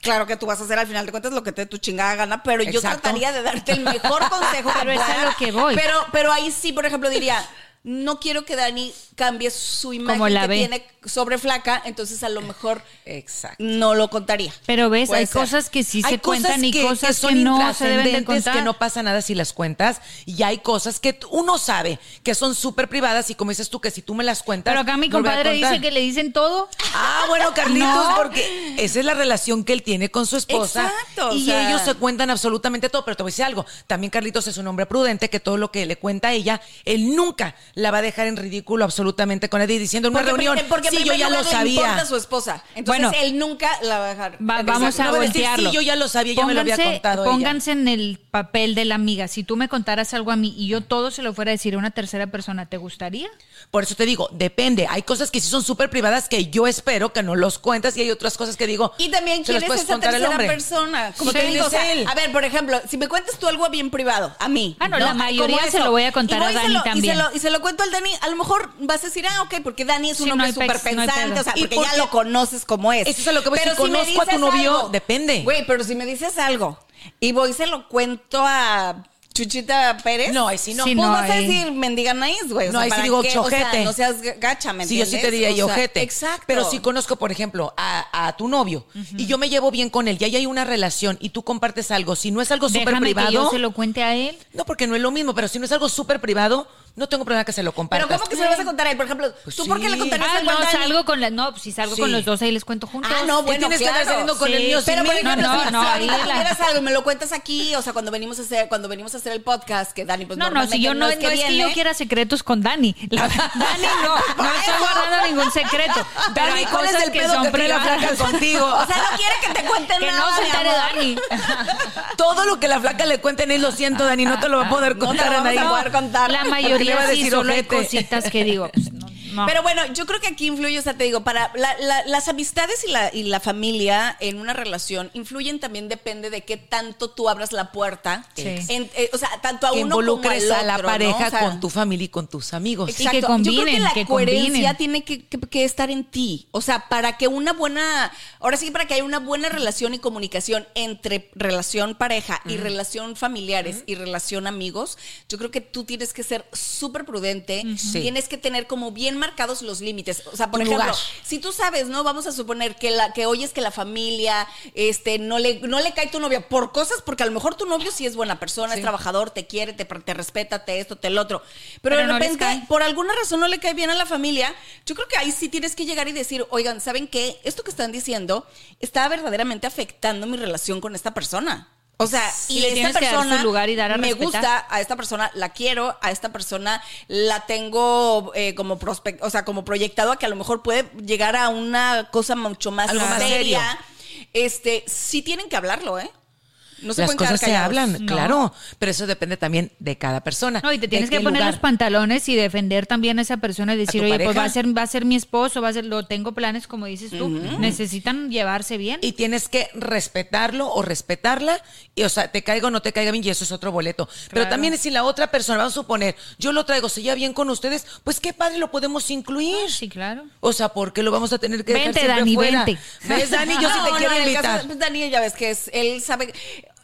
Claro que tú vas a hacer al final de cuentas lo que te dé tu chingada gana, pero yo trataría de darte el mejor (laughs) consejo que Pero es a lo que voy. Pero, pero ahí sí, por ejemplo, diría, no quiero que Dani cambie su imagen Como la que ve. tiene sobre flaca, entonces a lo mejor Exacto. no lo contaría. Pero ves, Puede hay ser. cosas que sí hay se cuentan y que, cosas que que, son no se deben de intrascendentes, contar. que no pasa nada si las cuentas y hay cosas que uno sabe que son súper privadas y como dices tú que si tú me las cuentas Pero acá mi no voy a compadre contar. dice que le dicen todo. Ah, bueno, Carlitos, (laughs) No. porque esa es la relación que él tiene con su esposa. Exacto, o y sea. ellos se cuentan absolutamente todo. Pero te voy a decir algo. También Carlitos es un hombre prudente que todo lo que le cuenta a ella, él nunca la va a dejar en ridículo absolutamente con nadie diciendo en una Porque, reunión. porque sí, yo ya lo sabía. a su esposa. Entonces Bueno. él nunca la va a dejar. Va- vamos a a decir, voltearlo. sí, yo ya lo sabía, ya me lo había contado ella. Pónganse en el papel de la amiga. Si tú me contaras algo a mí y yo todo se lo fuera a decir a una tercera persona, ¿te gustaría? Por eso te digo, depende. Hay cosas que sí son súper privadas que yo espero que no los cuentas y hay otras cosas que digo. Y también quién es esa tercera hombre. persona. Como Sí, te digo, o sea, a ver, por ejemplo, si me cuentas tú algo bien privado, a mí. Ah, no, la mayoría se lo voy a contar Y voy a y se Dani lo- también. Y se, lo, y se lo cuento al Dani, a lo mejor vas a decir, ah, ok, porque Dani es un Sí, hombre súper no pensante, o sea, ¿Y porque por ya lo conoces como es. Eso es a lo que voy, si Pero me conozco a tu dices novio, depende. Güey, pero si me dices algo y voy y se lo cuento a Chuchita Pérez. No, ahí sí no. Sí, Pues no, vas a decir mendiga nice, güey. o No, sea, ahí sí ¿para digo qué? O sea, chojete. no seas gacha, ¿me Sí, yo sí te diría O sea, ojete. Exacto. Pero si conozco, por ejemplo, a, a tu novio y yo me llevo bien con él y ahí hay una relación y tú compartes algo, si no es algo súper que privado. yo se lo cuente a él. No, porque no es lo mismo, pero si no es algo súper privado, no tengo problema que se lo compartas. Pero ¿cómo que se lo vas a contar a él? Por ejemplo, Pues ¿tú por qué le contarías Ah, algo a no, Dani? salgo con la, no, pues si salgo Sí. con los dos ahí les cuento juntos. Ah, no, ¿Qué bueno, tienes que claro. saliendo con el mío sin Pero por mí? ejemplo, No, si no, tuvieras algo, me lo cuentas aquí, o sea, cuando venimos a hacer, cuando venimos a hacer el podcast, que Dani, pues No, no, si yo no, no es que, viene. yo quiera secretos con Dani. La- (laughs) Dani no, no estoy guardando ningún secreto. Pero Dani, hay ¿cuál es cosas el que pedo son privadas. flaca contigo? (laughs) O sea, no quiere que te cuenten Que nada, no se entere. Dani. (laughs) Todo lo que la flaca le cuenten él, lo siento, Dani, no te lo va a poder No te contar lo a nadie. a poder contar. La Porque va mayoría a sí, decir solo hay cositas que digo, pues, no, no. Pero bueno, yo creo que aquí influye, o sea, te digo, para la- la- las amistades y la, y la familia en una relación influyen también, depende de qué tanto tú abras la puerta. Sí. En- eh, o sea, tanto a que uno como al a la otro, pareja ¿no? O sea, con tu familia y con tus amigos. Y que combinen, Yo creo que la que coherencia combinen. tiene que, que- que estar en ti. O sea, para que una buena, ahora sí, para que haya una buena relación y comunicación entre relación pareja y relación familiares y relación amigos, yo creo que tú tienes que ser súper prudente. Sí. Tienes que tener como bien marcados los límites. O sea, por Tu ejemplo, lugar. si tú sabes, ¿no? Vamos a suponer que la que oyes que la familia este no le no le cae tu novia por cosas porque a lo mejor tu novio sí es buena persona, es trabajador, te quiere, te, te respeta, te esto, te el otro. Pero, Pero de repente por alguna razón no le cae bien a la familia, yo creo que ahí sí tienes que llegar y decir, "Oigan, ¿saben qué? Esto que están diciendo está verdaderamente afectando mi relación con esta persona." O sea, Sí, y le esta tienes que dar su persona lugar y dar a me respetar. gusta, a esta persona la quiero, a esta persona la tengo eh, como prospect, o sea, como proyectado a que a lo mejor puede llegar a una cosa mucho más Algo más seria. Este, sí tienen que hablarlo, ¿eh? No se Las cosas se hablan, No. claro, pero eso depende también de cada persona. No, y te tienes que poner lugar. los pantalones y defender también a esa persona y decir, oye, pues va a ser, va a ser mi esposo, va a ser, lo tengo planes, como dices tú. Necesitan llevarse bien. Y tienes que respetarlo o respetarla, y o sea, te caiga o no te caiga bien, y eso es otro boleto. Pero también si la otra persona, vamos a suponer, yo lo traigo, se lleva bien con ustedes, pues qué padre lo podemos incluir. sí, claro. O sea, ¿por qué lo vamos a tener que dejar Vente, siempre Dani, fuera? vente. ¿Ves, Dani? Yo sí te no, quiero caso invitar. pues, Dani, ya ves que es, él sabe,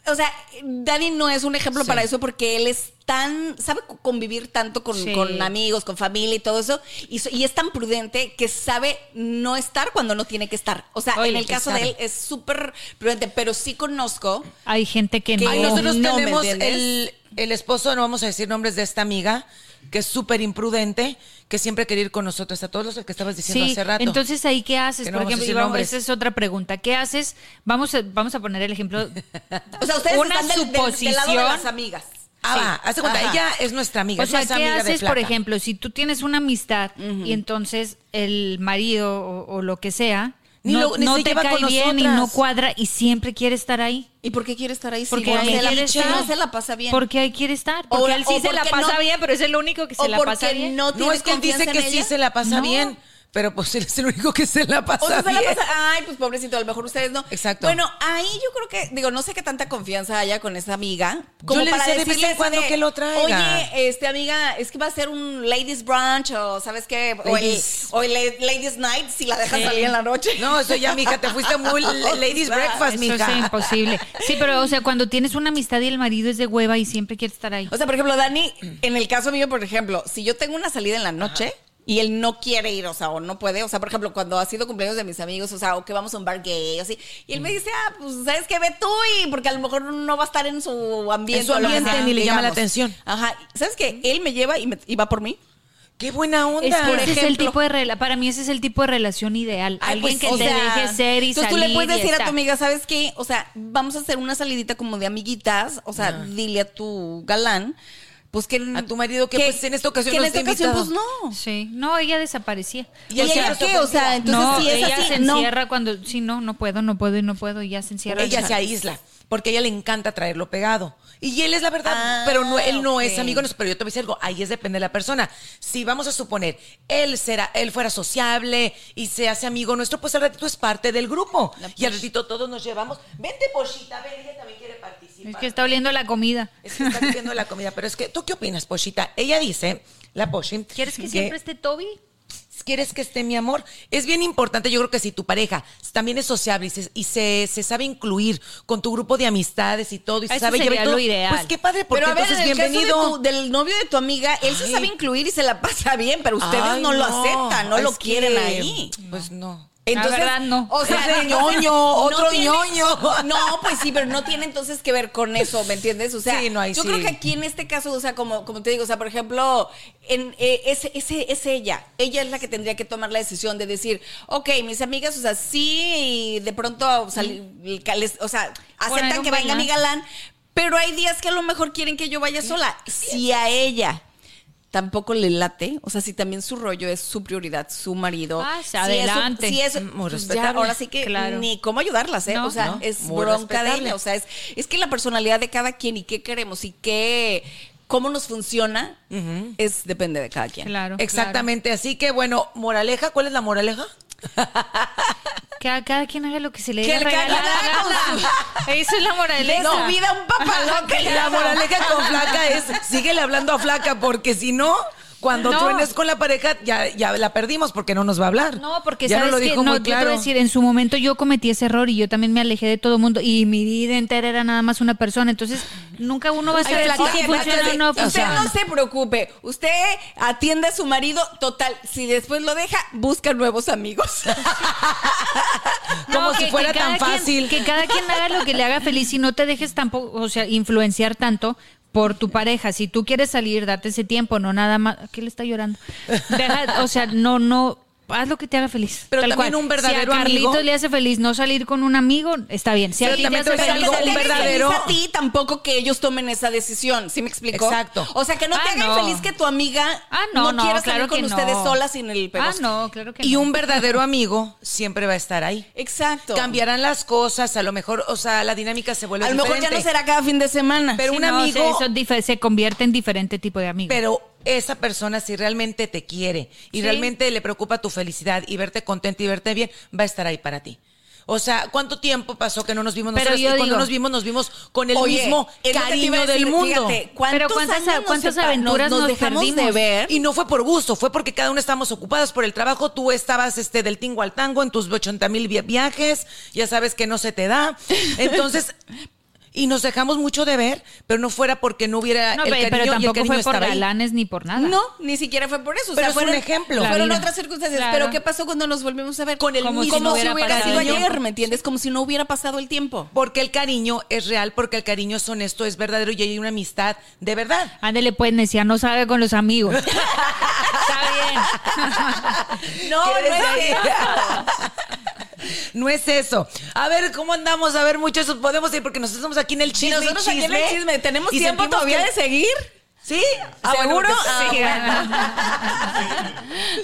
o sea, Dani no es un ejemplo Sí. para eso porque él es tan, sabe convivir tanto con, Sí. con amigos, con familia y todo eso, y, y es tan prudente que sabe no estar cuando no tiene que estar. O sea, Oye, en el caso sabe. de él es súper prudente, pero sí conozco Hay gente que Que no. Nosotros no, ¿me tenemos el, el esposo, no vamos a decir nombres de esta amiga, que es súper imprudente, que siempre quiere ir con nosotros, a todos los que estabas diciendo Sí, hace rato. entonces ahí qué haces, Que no por vamos a ejemplo, vamos- nombres. esa es otra pregunta. ¿Qué haces? Vamos a, vamos a poner el ejemplo. (laughs) O sea, ustedes una están del, del- del lado de suposición. las amigas. Ah, haz de cuenta, Ajá. ella es nuestra amiga, O sea, ¿qué amiga de haces, por ejemplo, si tú tienes una amistad y entonces el marido o, o lo que sea Ni no, lo- ni no se te lleva cae con bien y no cuadra y siempre quiere estar ahí? ¿Y por qué quiere estar ahí? Porque ahí se la- quiere si estar. no se la pasa bien. Porque ahí quiere estar. O- Porque él sí se la pasa no- bien, pero es el único que se la pasa bien. no es que él dice que sí se la pasa No. bien, pero pues él es el único que se la pasa O sea, se la pasa- ay, pues pobrecito, a lo mejor ustedes no. Exacto. Bueno, ahí yo creo que, digo, no sé qué tanta confianza haya con esa amiga. Como Yo le para de vez decirle en cuando de, que lo traiga. Oye, este amiga, es que va a ser un ladies brunch o sabes qué, o el, Ladies. o el la- ladies night si la dejas Sí. salir en la noche. No, eso ya, mija, te fuiste muy (laughs) ladies breakfast, Eso mija. es imposible. Sí, pero o sea, cuando tienes una amistad y el marido es de hueva y siempre quiere estar ahí. O sea, por ejemplo, Dani, en el caso mío, por ejemplo, si yo tengo una salida en la noche y él no quiere ir, o sea, o no puede, o sea, por ejemplo, cuando ha sido cumpleaños de mis amigos, o sea, o que vamos a un bar gay, o así, y él me dice, ah, pues, ¿sabes qué? Ve tú, y porque a lo mejor no va a estar en su ambiente. En su o lo que ambiente, sea, ni le llama la atención. Ajá. ¿Sabes qué? Él me lleva y, me- y va por mí. Qué buena onda. Es que por ese es el ejemplo. tipo de rela- para mí ese es el tipo de relación ideal. Ay, Alguien pues, que te sea, deje ser y entonces salir. tú le puedes decir a tu amiga, ¿sabes qué? O sea, vamos a hacer una salidita como de amiguitas, o sea, dile a tu galán, pues que... A tu marido que, pues, en esta ocasión que en esta ocasión, pues no. Sí, no, ella desaparecía. ¿Y O sea, ella qué? O sea, entonces no, si es ella así, se no. encierra cuando, sí, no, no puedo, no puedo y no puedo y ya se encierra. Ella se aísla, porque a ella le encanta traerlo pegado. Y él es la verdad, Ah, pero no, él no es ok. amigo nuestro. Pero yo te voy a decir algo, ahí es depende de la persona. Si vamos a suponer, él será, él fuera sociable y se hace amigo nuestro, pues al ratito es parte del grupo. Y al ratito todos nos llevamos. Vente, Pochita, ven, ella también quiere participar. Es que está oliendo la comida. Es que está viendo la comida. Pero es que, ¿tú qué opinas, Pochita? Ella dice, la Pochi. ¿Quieres que siempre esté Toby? ¿Quieres que esté mi amor? Es bien importante, yo creo que si tu pareja también es sociable y se, y se, se sabe incluir con tu grupo de amistades y todo, y se Eso sabe llevar todo, lo ideal. pues qué padre, porque Pero a ver, entonces en el caso bienvenido. de tu- del novio de tu amiga, él se sabe incluir y se la pasa bien, pero ustedes Ay, no, lo aceptan, no es lo que, quieren ahí. Pues no. Entonces, verdad, no. O sea, (laughs) ñoño, otro tiene- ñoño. (laughs) No, pues sí, pero no tiene entonces que ver con eso, ¿me entiendes? O sea, Sí, no, ahí yo sí. creo que aquí en este caso, o sea, como, como te digo, o sea, por ejemplo, en, eh, es, es- es ella. Ella es la que tendría que tomar la decisión de decir, ok, mis amigas, o sea, sí, y de pronto, les- o sea, aceptan que venga mi galán. galán, pero hay días que a lo mejor quieren que yo vaya sola. Si a ella tampoco le late, o sea, si también su rollo es su prioridad, su marido. Ah, si adelante. Eso, si eso, Muy pues ya, ahora sí que Claro. ni cómo ayudarlas, ¿eh? No, o sea, no, es muy bronca de respetable. ella. O sea, es, es que la personalidad de cada quien y qué queremos y qué, cómo nos funciona, es depende de cada quien. Claro. Exactamente. Así que bueno, moraleja, ¿cuál es la moraleja? (laughs) Que a cada quien haga lo que se le dé la cada gana. (laughs) Eso es la De moraleja. su vida un papalote. La moraleja con flaca es, síguele hablando a flaca, porque si no, cuando No. truenes con la pareja, ya, ya la perdimos porque no nos va a hablar. No, porque ya sabes nos lo que dijo no, muy yo te claro. a decir, en su momento yo cometí ese error y yo también me alejé de todo mundo y mi vida entera era nada más una persona, entonces nunca uno va a saber si oye, funciona o no usted funciona. no se preocupe. Usted atiende a su marido, total. Si después lo deja, busca nuevos amigos. (laughs) Como No, si fuera tan quien- fácil. que cada quien haga lo que le haga feliz y no te dejes tampoco, o sea, influenciar tanto por tu pareja. Si tú quieres salir, date ese tiempo, no nada más. ¿Qué le está llorando? O sea, no, no. Haz lo que te haga feliz. Pero tal también cual. un verdadero si a Carlitos amigo- le hace feliz no salir con un amigo, está bien. Si a Pero ti te también te hace a feliz un verdadero- feliz a ti, tampoco que ellos tomen esa decisión. ¿Sí me explico? Exacto. O sea, que no te Ah, hagan no. feliz que tu amiga Ah, no, no, quiera salir con que ustedes no. solas sin el Ah, pegosque. no, claro que Y un verdadero (laughs) amigo siempre va a estar ahí. Exacto. Cambiarán las cosas, a lo mejor, o sea, la dinámica se vuelve A lo mejor ya no será cada fin de semana. Pero Sí, un amigo- se, eso dife- se convierte en diferente tipo de amigo. Pero esa persona, si realmente te quiere y Sí. realmente le preocupa tu felicidad y verte contenta y verte bien, va a estar ahí para ti. O sea, ¿cuánto tiempo pasó que no nos vimos Pero nosotros? yo y cuando digo- nos vimos, nos vimos con el Oye, mismo cariño decir, del mundo. fíjate, ¿cuántos Pero cuántas- años aventuras nos, nos dejamos de ver? Y no fue por gusto, fue porque cada uno estábamos ocupadas por el trabajo. Tú estabas este, del tingo al tango en tus 80 mil viajes, ya sabes que no se te da. (laughs) Entonces, y nos dejamos mucho de ver, pero no fuera porque no hubiera no, el cariño pero y el tampoco cariño fue por galanes ni por nada. No, ni siquiera fue por eso. O Pero sea, es fueron, un ejemplo. Fueron vida. otras circunstancias. Claro. Pero ¿qué pasó cuando nos volvimos a ver? Con el como mismo si no hubiera hubiera sido ayer. ¿me entiendes? Como si no hubiera pasado el tiempo. Porque el cariño es real, porque el cariño es honesto, es verdadero y hay una amistad de verdad. Ándele, pues, decía, no salga con los amigos. (laughs) Está bien. No, (laughs) ¿Qué no es. No es eso. A ver, ¿cómo andamos? A ver, muchos podemos ir porque nosotros estamos aquí en el chisme. y nosotros aquí en el chisme, tenemos tiempo todavía que- de seguir. ¿Sí? Ah, bueno, ¿Seguro? porque- Ah,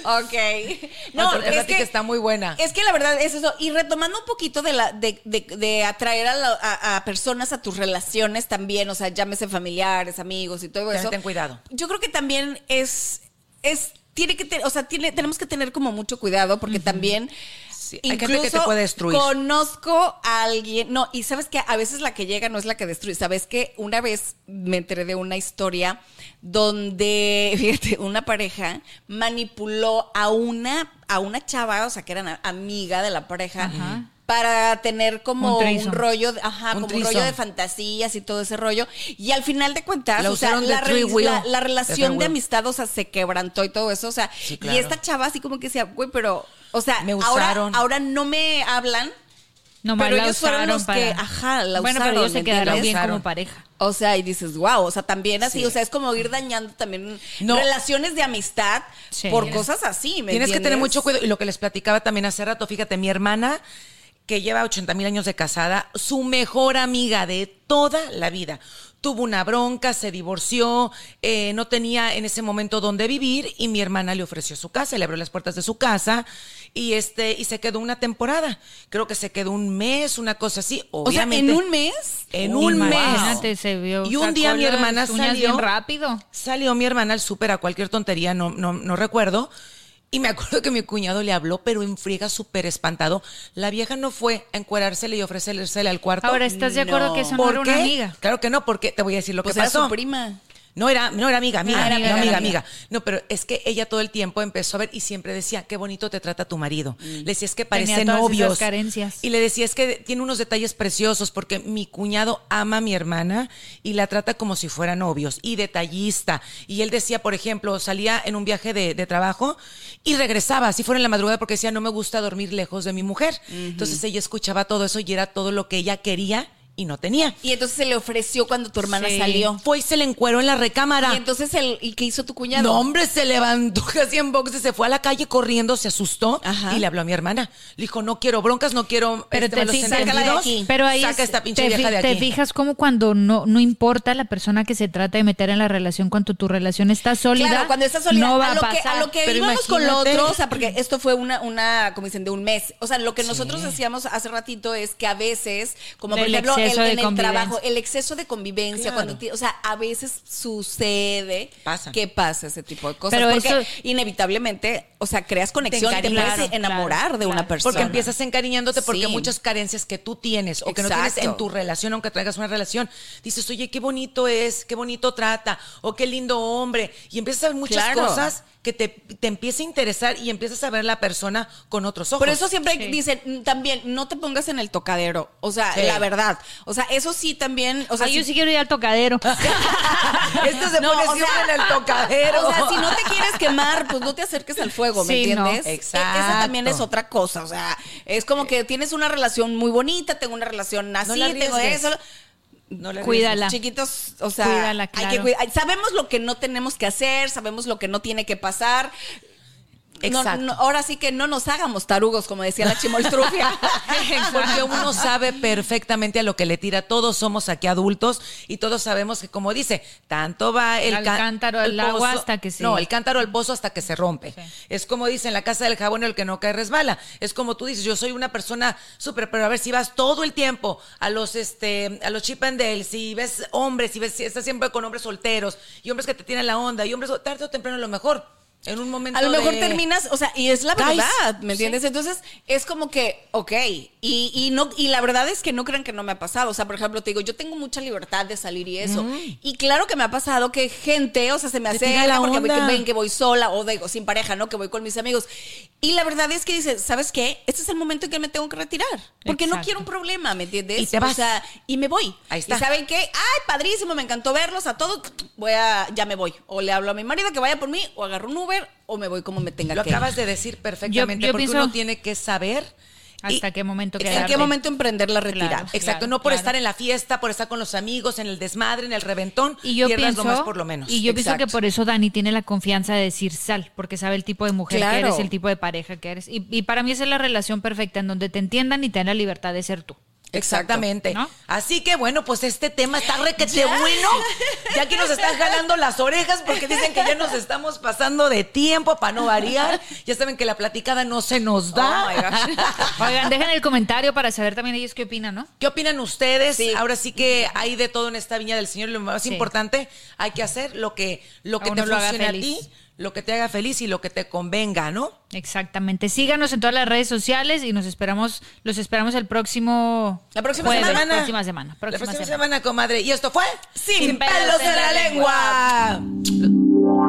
(laughs) ok. (laughs) No, porque esa plática está muy buena. Es que la verdad es eso. Y retomando un poquito de la de, de- de atraer a, la- a- a personas a tus relaciones también, o sea, llámese familiares, amigos y todo eso. ten cuidado. Yo creo que también es es tiene que tener, o sea, tiene, tenemos que tener como mucho cuidado porque también Sí, hay gente que te puede destruir. Conozco a alguien, no, y sabes que a veces la que llega no es la que destruye. Sabes que una vez me enteré de una historia donde, (laughs) fíjate, una pareja manipuló a una, a una chava, o sea, que era amiga de la pareja. Ajá. Para tener como Un rollo, de- ajá, Un como un rollo de fantasías y todo ese rollo. Y al final de cuentas, La o sea, la, relación de amistad, o sea, se quebrantó y todo eso. O sea, Sí, claro. y esta chava así como que decía, güey, pero, o sea, Me ahora, usaron. ahora no me hablan. Nomás Pero ellos fueron los para- que, ajá, la Bueno, usaron, pero ellos se ¿me quedaron bien como pareja. O sea, y dices, wow, o sea, también así, Sí. o sea, es como ir dañando también No. relaciones de amistad Sí. por cosas así, ¿me Tienes que tener mucho cuidado. Y lo que les platicaba también hace rato, fíjate, mi hermana, que lleva 80 mil años de casada, su mejor amiga de toda la vida. Tuvo una bronca, se divorció, eh, no tenía en ese momento dónde vivir y mi hermana le ofreció su casa, le abrió las puertas de su casa y este y se quedó una temporada. Creo que se quedó un mes, una cosa así. O sea, Obviamente, en un mes. En un mes. Imagínate, se vio. Y un día mi hermana salió. bien rápido. Salió mi hermana al súper a cualquier tontería, no, no, no recuerdo. Y me acuerdo que mi cuñado le habló, pero en friega súper espantado. La vieja no fue a encuerársele y ofrecérsele al cuarto. Ahora, ¿estás de acuerdo No. que eso no ¿Por era qué? una amiga? Claro que no, porque te voy a decir lo Pues que era pasó. su prima. No era, no era amiga, amiga, Ah, era no, amiga, amiga, amiga. amiga. No, pero es que ella todo el tiempo empezó a ver y siempre decía, qué bonito te trata tu marido. Le decía, es que parecen novios. carencias. Y le decía, es que tiene unos detalles preciosos porque mi cuñado ama a mi hermana y la trata como si fueran novios y detallista. Y él decía, por ejemplo, salía en un viaje de, de trabajo y regresaba, así fuera en la madrugada, porque decía, no me gusta dormir lejos de mi mujer. Entonces ella escuchaba todo eso y era todo lo que ella quería y no tenía. Y entonces se le ofreció cuando tu hermana Sí. salió. Fue y se le encueró en la recámara. Y entonces, el, ¿y qué hizo tu cuñado? No, hombre, se levantó (laughs) casi en boxes, se fue a la calle corriendo, se asustó Ajá. y le habló a mi hermana. Le dijo, no quiero broncas, no quiero Pero este, te malos de aquí. Pero ahí Saca es- esta pinche te, vieja de te aquí. fijas como cuando no, no importa la persona que se trata de meter en la relación, cuando tu relación está sólida, Claro, cuando estás sólida, no va a, a, lo que, pasar. a lo que Pero íbamos con lo otro, o sea, (clears throat) porque esto fue una, una, como dicen, de un mes. O sea, lo que nosotros decíamos hace ratito es que a veces, como por Del el, exceso de en el convivencia. trabajo, el exceso de convivencia, Claro. cuando, ti- o sea, a veces sucede Pasa. que pasa ese tipo de cosas. Pero porque eso- inevitablemente, o sea, creas conexión y te, encariñas. puedes enamorar claro, de una persona. Porque empiezas encariñándote porque Sí. muchas carencias que tú tienes o que no tienes en tu relación, aunque traigas una relación, dices, oye, qué bonito es, qué bonito trata, o qué lindo hombre. Y empiezas a ver muchas Claro. cosas que te, te empieza a interesar y empiezas a ver la persona con otros ojos. Por eso siempre Sí. dicen mm, también, no te pongas en el tocadero. O sea, Sí. la verdad. O sea, eso sí también. O sea, Ay, si- yo sí quiero ir al tocadero. (laughs) Esto se No, pone o siempre sea, en el tocadero. O sea, si no te quieres quemar, pues no te acerques al fuego, ¿me Sí, no. entiendes? E- Exacto. Esa también es otra cosa. O sea, es como que tienes una relación muy bonita, tengo una relación así, No tengo eso. No le Cuídala. Chiquitos, o sea, Cuídala, hay claro. que cuidar. Sabemos lo que no tenemos que hacer, sabemos lo que no tiene que pasar. No, Exacto. no, ahora sí que no nos hagamos tarugos, como decía la chimoltrufia. (laughs) Porque uno sabe perfectamente a lo que le tira. Todos somos aquí adultos y todos sabemos que, como dice, tanto va el cántaro al agua hasta que se- No, el cántaro al pozo hasta que se rompe. Es como dice en la casa del jabón, el que no cae resbala. Es como tú dices, yo soy una persona súper, pero a ver si vas todo el tiempo a los este a los chip and Dale, si ves hombres, si ves si estás siempre con hombres solteros y hombres que te tienen la onda y hombres tarde o temprano a lo mejor en un momento A lo mejor de- terminas, o sea, y es la verdad, ¿me entiendes? Entonces, es como que, ok, y, y no, y la verdad es que no crean que no me ha pasado. O sea, por ejemplo, te digo, yo tengo mucha libertad de salir y eso. Y claro que me ha pasado que gente, o sea, se me la porque onda. ven que voy sola o digo, sin pareja, ¿no? Que voy con mis amigos. Y la verdad es que dices, ¿sabes qué? Este es el momento en que me tengo que retirar. Porque no Exacto. quiero un problema, ¿me entiendes? Y te vas. O sea, y me voy. Ahí está. ¿Y saben qué? Ay, padrísimo, me encantó verlos a todos. Voy a, ya me voy. O le hablo a mi marido que vaya por mí, o agarro un Uber, o me voy como me tenga Lo que ir. acabas de decir perfectamente, Yo- yo porque pienso- uno tiene que saber Hasta y- qué momento ¿En qué momento emprender la retirada? Claro. Exacto, no por claro. estar en la fiesta, por estar con los amigos, en el desmadre, en el reventón, Y yo pierdas pienso, lo más por lo menos. y yo pienso que por eso Dani tiene la confianza de decir sal, porque sabe el tipo de mujer que eres, el tipo de pareja que eres. Y, y para mí esa es la relación perfecta, en donde te entiendan y te dan la libertad de ser tú. Exactamente. ¿No? Así que bueno, pues este tema está requete bueno. (laughs) Ya que nos están jalando las orejas porque dicen que ya nos estamos pasando de tiempo para no variar. Ya saben que la platicada no se nos da. Oh. Oigan, dejen el comentario para saber también ellos qué opinan, ¿no? ¿Qué opinan ustedes? Sí. Ahora sí que hay de todo en esta viña del Señor. Lo más Sí. importante, hay que hacer lo que, lo que te funcione a ti, lo que te haga feliz y lo que te convenga, ¿no? Exactamente. Síganos en todas las redes sociales y nos esperamos, los esperamos el próximo La próxima jueves, semana. Próxima semana. la Próxima semana. semana, comadre. Y esto fue Sin pelos en la lengua.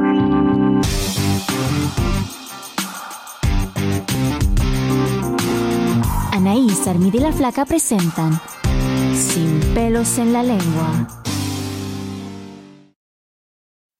Anaís, Armida y la Flaca presentan Sin pelos en la lengua.